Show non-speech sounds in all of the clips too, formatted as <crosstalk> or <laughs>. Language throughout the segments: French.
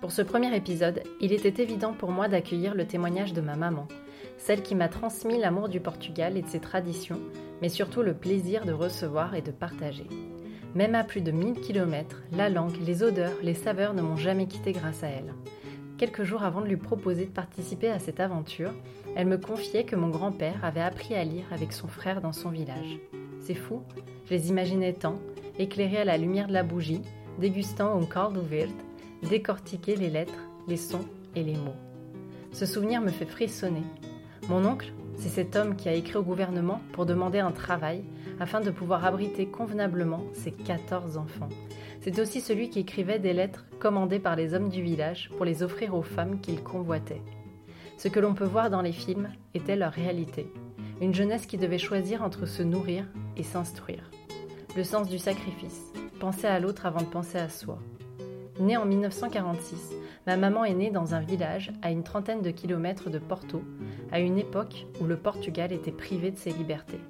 Pour ce premier épisode, il était évident pour moi d'accueillir le témoignage de ma maman, celle qui m'a transmis l'amour du Portugal et de ses traditions, mais surtout le plaisir de recevoir et de partager. Même à plus de 1000 km, la langue, les odeurs, les saveurs ne m'ont jamais quitté grâce à elle. Quelques jours avant de lui proposer de participer à cette aventure, elle me confiait que mon grand-père avait appris à lire avec son frère dans son village. C'est fou, je les imaginais tant, éclairés à la lumière de la bougie, dégustant un caldo verde, décortiquer les lettres, les sons et les mots. Ce souvenir me fait frissonner. Mon oncle, c'est cet homme qui a écrit au gouvernement pour demander un travail afin de pouvoir abriter convenablement ses 14 enfants. C'est aussi celui qui écrivait des lettres commandées par les hommes du village pour les offrir aux femmes qu'il convoitait. Ce que l'on peut voir dans les films était leur réalité. Une jeunesse qui devait choisir entre se nourrir et s'instruire. Le sens du sacrifice, penser à l'autre avant de penser à soi. Née en 1946, ma maman est née dans un village à une trentaine de kilomètres de Porto, à une époque où le Portugal était privé de ses libertés.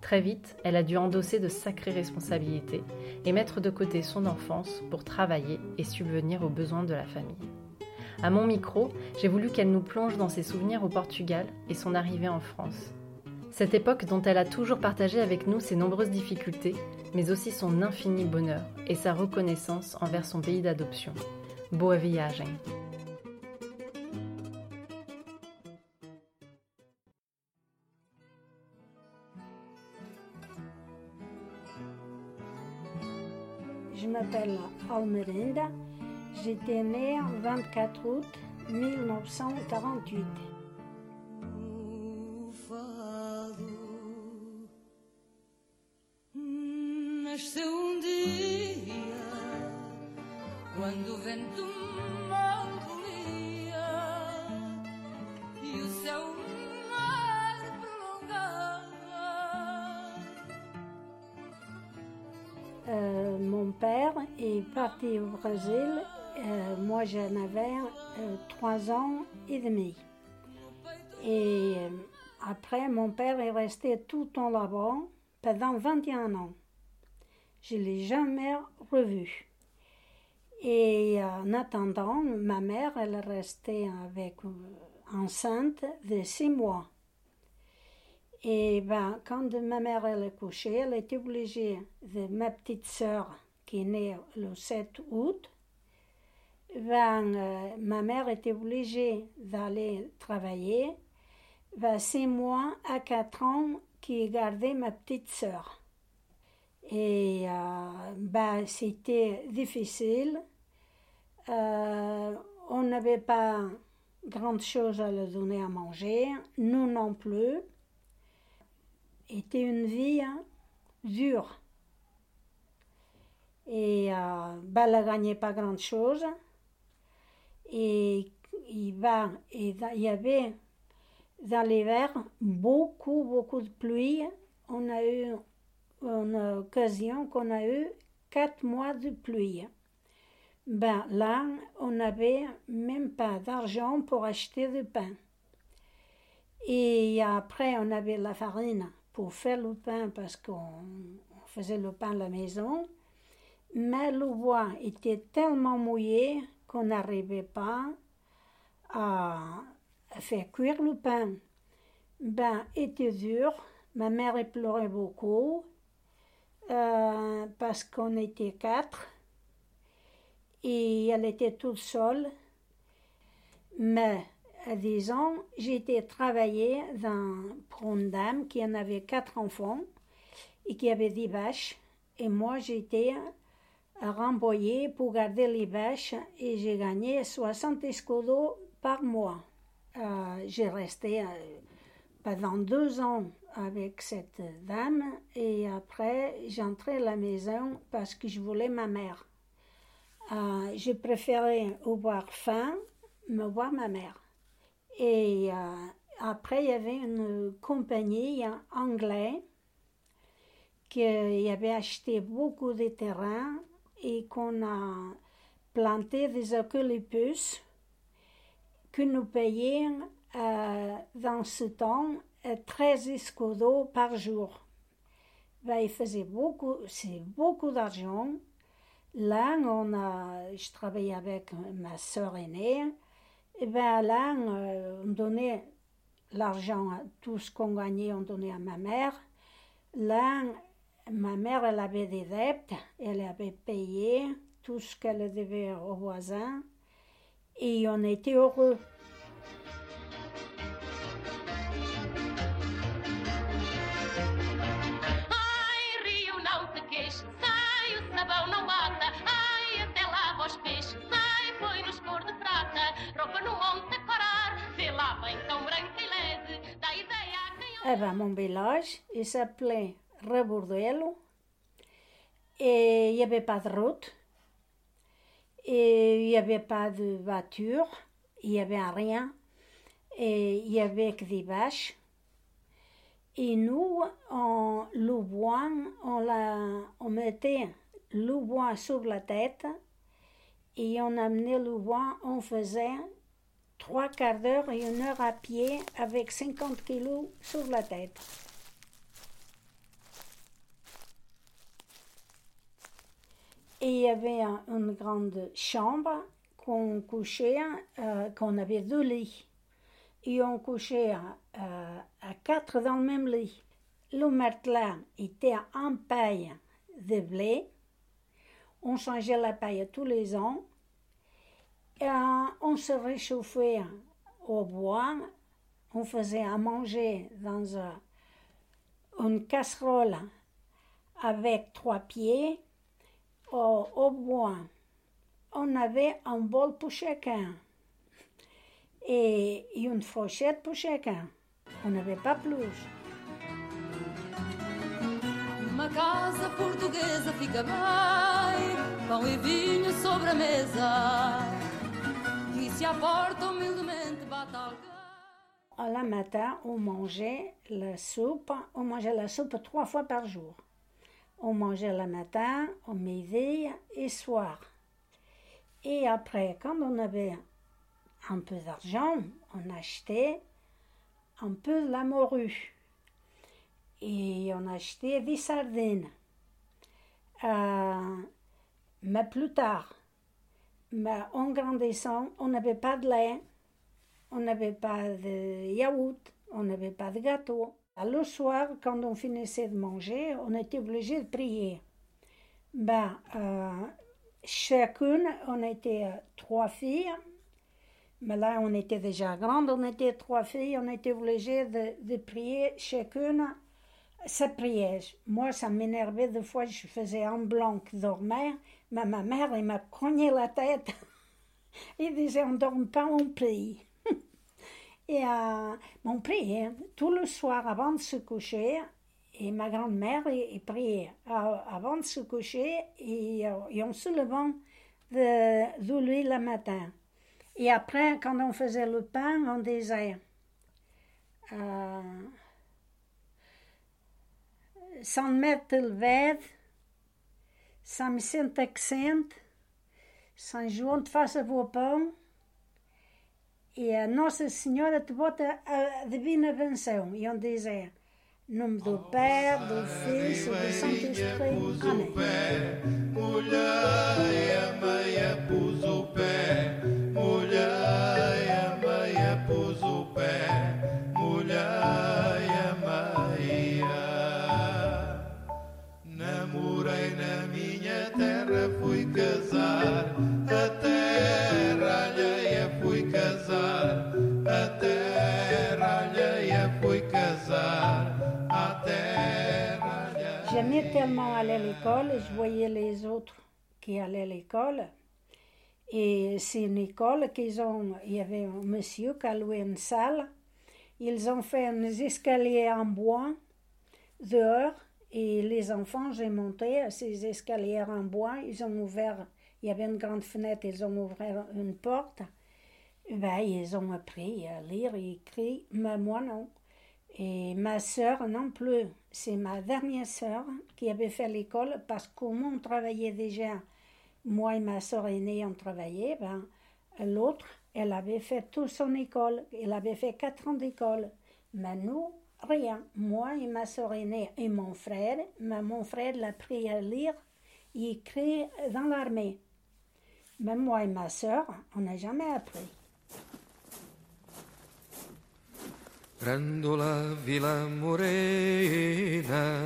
Très vite, elle a dû endosser de sacrées responsabilités et mettre de côté son enfance pour travailler et subvenir aux besoins de la famille. À mon micro, j'ai voulu qu'elle nous plonge dans ses souvenirs au Portugal et son arrivée en France. Cette époque dont elle a toujours partagé avec nous ses nombreuses difficultés, mais aussi son infini bonheur et sa reconnaissance envers son pays d'adoption. Boa viagem! Je m'appelle Almerinda. J'étais née le 24 août 1948. Au Brésil. Euh, moi, j'en avais euh, trois ans et demi. Et euh, après, mon père est resté tout le temps là-bas pendant 21 ans. Je ne l'ai jamais revu. Et en attendant, ma mère, elle est restée avec, enceinte de six mois. Et ben, quand ma mère elle est couchée, elle était obligée de ma petite sœur qui est le 7 août. Ben, ma mère était obligée d'aller travailler. Ben, c'est moi à 4 ans qui ai gardé ma petite sœur. Et euh, ben, c'était difficile. Euh, on n'avait pas grand chose à leur donner à manger, nous non plus était une vie hein, dure. Et euh, elle ne gagnait pas grand-chose. Et il, ben, et il y avait dans l'hiver beaucoup, beaucoup de pluie. On a eu une occasion qu'on a eu quatre mois de pluie. Ben, là, on n'avait même pas d'argent pour acheter du pain. Et après, on avait la farine pour faire le pain parce qu'on on faisait le pain à la maison. Mais le bois était tellement mouillé qu'on n'arrivait pas à faire cuire le pain. Ben, était dur. Ma mère pleurait beaucoup euh, parce qu'on était quatre et elle était toute seule. Mais à 10 ans, j'ai été travailler dans, pour une dame qui en avait quatre enfants et qui avait des vaches. Et moi, j'étais remboyer pour garder les vaches et j'ai gagné 60 escudos par mois. Euh, j'ai resté euh, pendant deux ans avec cette dame et après j'entrais à la maison parce que je voulais ma mère. Euh, je préférais avoir faim, me voir ma mère. Et euh, après, il y avait une compagnie anglaise qui avait acheté beaucoup de terrains et qu'on a planté des eucalyptus que nous payions euh, dans ce temps 13 escudos par jour. Ben, il faisait beaucoup, c'est beaucoup d'argent. Là, on a, je travaillais avec ma soeur aînée. Et ben là, euh, on donnait l'argent, tout ce qu'on gagnait, on donnait à ma mère. Là, ma mère, elle avait des dettes, elle avait payé tout ce qu'elle devait aux voisins. Et on était heureux. Eh ben, mon village, il s'appelait Et il n'y avait pas de route. Et il n'y avait pas de voiture. Il n'y avait rien. Et il n'y avait que des vaches. Et nous, on, le bois, on, la, on mettait le bois sur la tête et on amenait le bois, on faisait trois quarts d'heure et une heure à pied avec 50 kilos sur la tête. Et il y avait un- une grande chambre qu'on couchait, euh, qu'on avait deux lits. Et on couchait euh, à quatre dans le même lit. Le matelas était en paille de blé. On changeait la paille tous les ans. Euh, on se réchauffait au bois. On faisait à manger dans un- une casserole avec trois pieds au, au bois. On avait un bol pour chacun et une fourchette pour chacun. On n'avait pas plus. Numa casa portuguesa fica bem Pão e vinho sobre a mesa E se à porta humildemente bate alguém la matin, on mangeait la soupe. On mangeait la soupe trois fois par jour. On mangeait le matin, au midi et soir. Et après, quand on avait un peu d'argent, on achetait un peu de la morue. Et on achetait des sardines. Euh, mais plus tard, en grandissant, on n'avait pas de lait. On n'avait pas de yaourt, on n'avait pas de gâteau. Le soir, quand on finissait de manger, on était obligé de prier. Ben, euh, chacune, on était euh, trois filles, mais là, on était déjà grandes, on était trois filles, on était obligé de, prier chacune sa prière. Moi, ça m'énervait des fois, je faisais un blanc qui dormait, mais ma mère, elle m'a cogné la tête. <laughs> Il disait, on ne dort pas, on prie. Et euh, on priait tout le soir avant de se coucher. Et ma grand-mère priait euh, avant de se coucher et, euh, et en se levant de, de lui le matin. Et après, quand on faisait le pain, on disait euh, San Mette Ved, San Vicente Accent, San João de Faça Vos Pão e a Nossa Senhora te bota a divina benção. E onde diz é, nome do Pai, do Filho do Santo Espírito. Amém. Mulher, meia pus o pé. Mulher, J'aimais tellement aller à l'école, je voyais les autres qui allaient à l'école. Et c'est une école qu'ils ont. Il y avait un monsieur qui a loué une salle. Ils ont fait un escaliers en bois dehors et les enfants, j'ai monté à ces escaliers en bois. Ils ont ouvert, il y avait une grande fenêtre, ils ont ouvert une porte. Ben, ils ont appris à lire et écrire, mais moi non. Et ma sœur non plus. C'est ma dernière sœur qui avait fait l'école parce que comme on travaillait déjà, moi et ma sœur aînée on travaillait, ben, l'autre, elle avait fait toute son école. Elle avait fait quatre ans d'école. Mais nous, rien. Moi et ma sœur aînée et mon frère, mais mon frère l'a appris à lire et écrire dans l'armée. Mais moi et ma sœur, on n'a jamais appris. Grandola Vila Morena,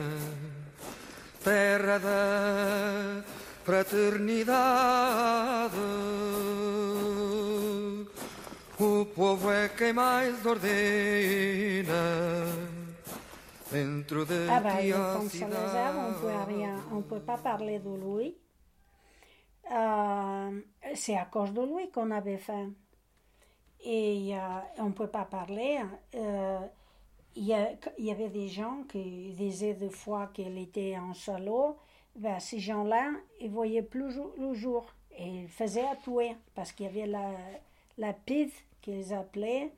terra da fraternidade. O povo é quem mais ordena. Dentro de ah bah, donc sur les arbres, on peut pouvait rien, on pouvait pas parler de lui. Euh, c'est à cause de lui qu'on avait faim. Et euh, on ne peut pas parler. euh, Il y, avait des gens qui disaient des fois qu'il était en salaud. Ben, ces gens-là, ils ne voyaient plus le jour. Ils faisaient à tuer parce qu'il y avait la, la qu'ils appelaient.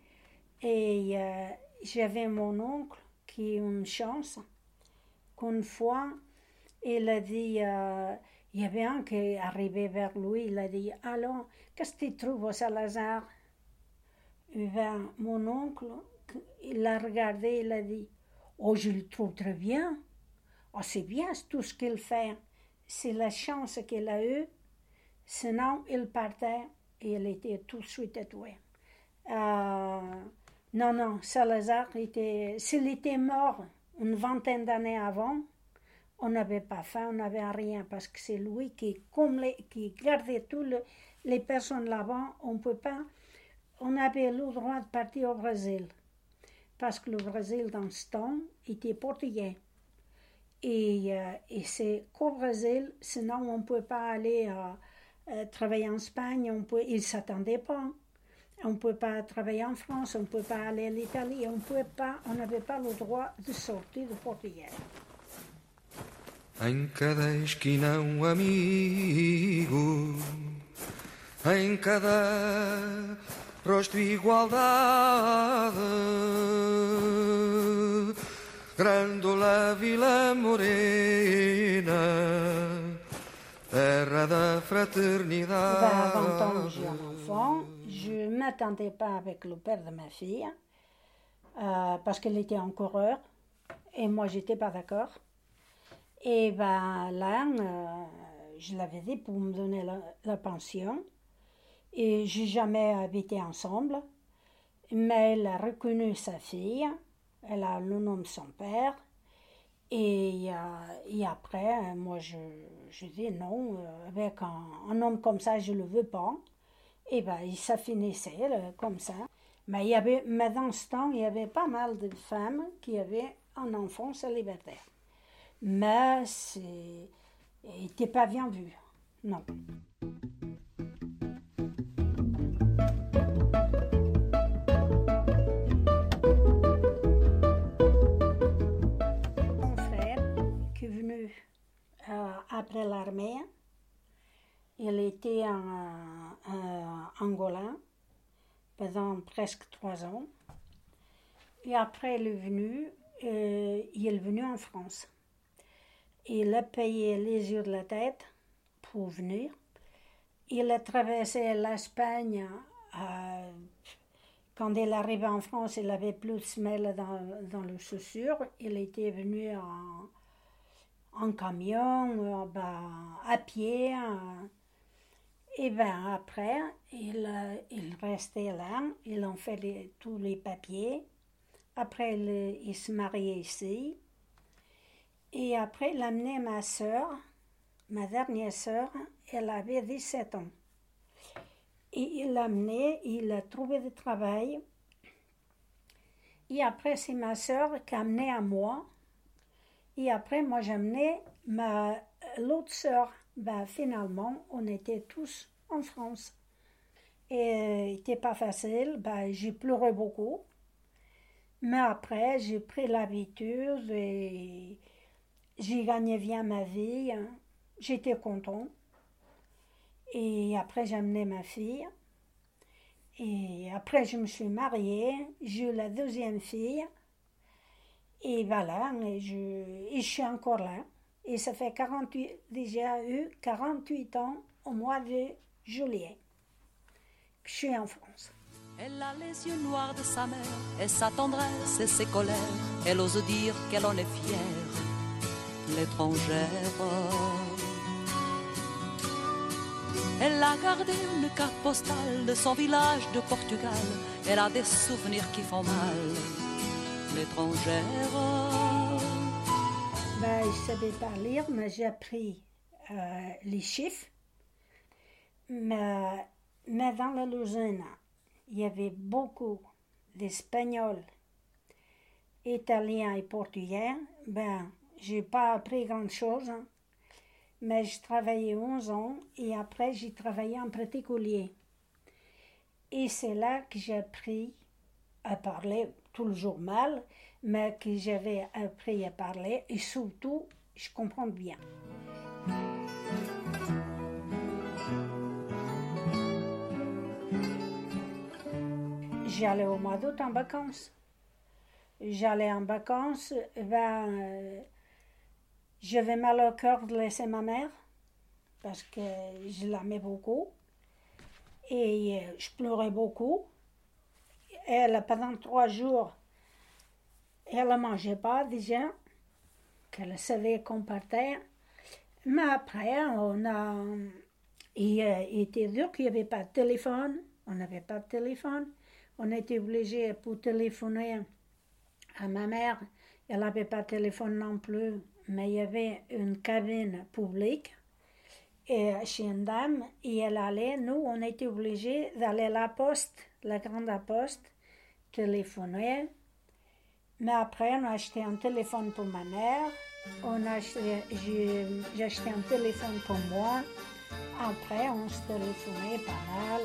Et euh, j'avais mon oncle qui a une chance qu'une fois, il a dit, il y avait un qui arrivé vers lui, il a dit, alors, qu'est-ce que tu trouves au Salazar? Mon oncle, il l'a regardé, il a dit, oh, je le trouve très bien. Oh, c'est bien tout ce qu'il fait. C'est la chance qu'il a eue. Sinon, il partait et il était tout de suite tué. Euh, non, non, Salazar, était, s'il était mort une vingtaine d'années avant, on n'avait pas faim, on n'avait rien, parce que c'est lui qui, comme qui gardait toutes les personnes là-bas, on peut pas, on avait le droit de partir au Brésil, parce que le Brésil, dans ce temps, était portugais. Et, euh, et c'est qu'au Brésil, sinon on ne peut pas aller euh, euh, travailler en Espagne, on peut, ils ne s'attendaient pas. On ne peut pas travailler en France, on ne peut pas aller à l'Italie, on peut pas, on n'avait pas le droit de sortir de Portugal. Rosto igualdade. Morena, terra da fraternidade. à 20 ans, j'ai un enfant. Je ne m'attendais pas avec le père de ma fille, euh, parce qu'il était un coureur, et moi, j'étais pas d'accord. Et ben là, euh, je l'avais dit pour me donner la pension. Et j'ai jamais habité ensemble. Mais elle a reconnu sa fille. Elle a le nom de son père. Et, après, moi, je, dis non, euh, avec un, homme comme ça, je ne le veux pas. Et ben, il- ça finissait euh, comme ça. Mais, il y avait, mais dans ce temps, il y avait pas mal de femmes qui avaient un enfant célibataire. Mais c'est n'était pas bien vu. Non. Euh, après l'armée, il était en en Angola pendant presque trois ans. Et après, il est venu, euh, il est venu en France. Il a payé les yeux de la tête pour venir. Il a traversé l'Espagne. euh, quand il arrive en France, il avait plus de semelles dans, dans les chaussures. Il était venu en, en camion, ben, à pied. euh. et ben après, il, euh, il restait là. Ils ont fait les- tous les papiers. Après, il, il se mariait ici. Et après, amené ma soeur, ma dernière soeur, elle avait 17 ans. Et il l'a amené, il a trouvé du travail. Et après, c'est ma soeur qui a amené à moi. Et après, moi, amené ma, l'autre soeur. Ben, finalement, on était tous en France. Et euh, n'était pas facile. Ben, j'ai pleuré beaucoup. Mais après, j'ai pris l'habitude et j'ai gagné bien ma vie. J'étais content. Et après, amené ma fille. Et après, je me suis mariée. J'ai eu la deuxième fille. Et voilà, je, et je suis encore là. Et ça fait 48, déjà eu 48 ans au mois de juillet que je suis en France. Elle a les yeux noirs de sa mère et sa tendresse et ses colères. Elle ose dire qu'elle en est fière, l'étrangère. Elle a gardé une carte postale de son village de Portugal. Elle a des souvenirs qui font mal, l'étrangère. Ben, je savais pas lire, mais j'ai appris euh, les chiffres. Mais, mais dans la Louisiane, il y avait beaucoup d'Espagnols, Italiens et Portugais. Ben, j'ai pas appris grand-chose, hein. mais j'ai travaillé 11 ans et après j'ai travaillé en particulier. Et c'est là que j'ai appris à parler toujours mal, mais que j'avais appris à parler et surtout, je comprends bien. J'allais au mois d'août en vacances. J'allais en vacances, ben, euh, j'avais mal au cœur de laisser ma mère parce que je l'aimais beaucoup et euh, je pleurais beaucoup. Elle, pendant trois jours, elle ne mangeait pas déjà, qu'elle savait qu'on partait. Mais après, on a. Il euh, était dur qu'il n'y avait pas de téléphone. On n'avait pas de téléphone. On était obligé pour téléphoner à ma mère. Elle n'avait pas de téléphone non plus, mais il y avait une cabine publique et chez une dame et elle allait. Nous, on était obligés d'aller à la poste, la grande poste, téléphoner. Mais après, on a acheté un téléphone pour ma mère. On a acheté, j'ai, acheté un téléphone pour moi. Après, on se téléphonait pas mal.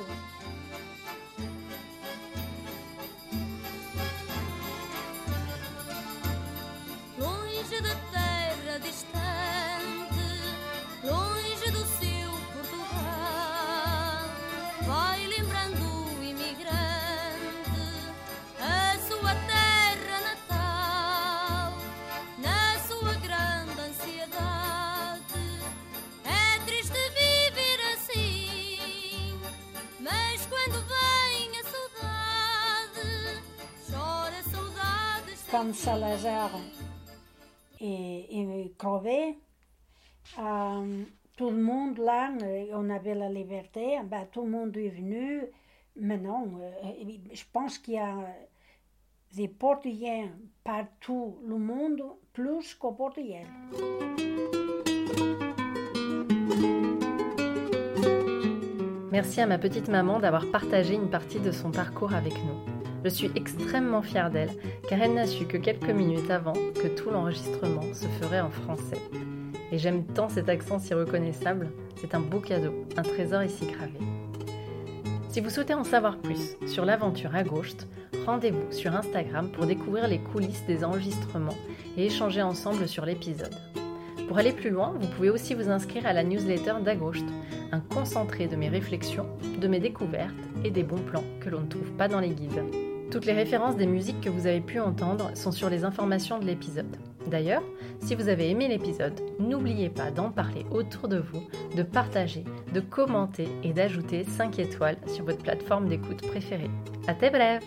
Quand Salazar est, est crevé, euh, tout le monde là, euh, on avait la liberté, ben, tout le monde est venu. Mais non, euh, je pense qu'il y a des Portugais partout le monde plus qu'aux Portugais. Merci à ma petite maman d'avoir partagé une partie de son parcours avec nous. Je suis extrêmement fière d'elle car elle n'a su que quelques minutes avant que tout l'enregistrement se ferait en français. Et j'aime tant cet accent si reconnaissable, c'est un beau cadeau, un trésor ici gravé. Si vous souhaitez en savoir plus sur l'aventure à gauche, rendez-vous sur Instagram pour découvrir les coulisses des enregistrements et échanger ensemble sur l'épisode. Pour aller plus loin, vous pouvez aussi vous inscrire à la newsletter d'Agost, un concentré de mes réflexions, de mes découvertes et des bons plans que l'on ne trouve pas dans les guides. Toutes les références des musiques que vous avez pu entendre sont sur les informations de l'épisode. D'ailleurs, si vous avez aimé l'épisode, n'oubliez pas d'en parler autour de vous, de partager, de commenter et d'ajouter 5 étoiles sur votre plateforme d'écoute préférée. À tes brèves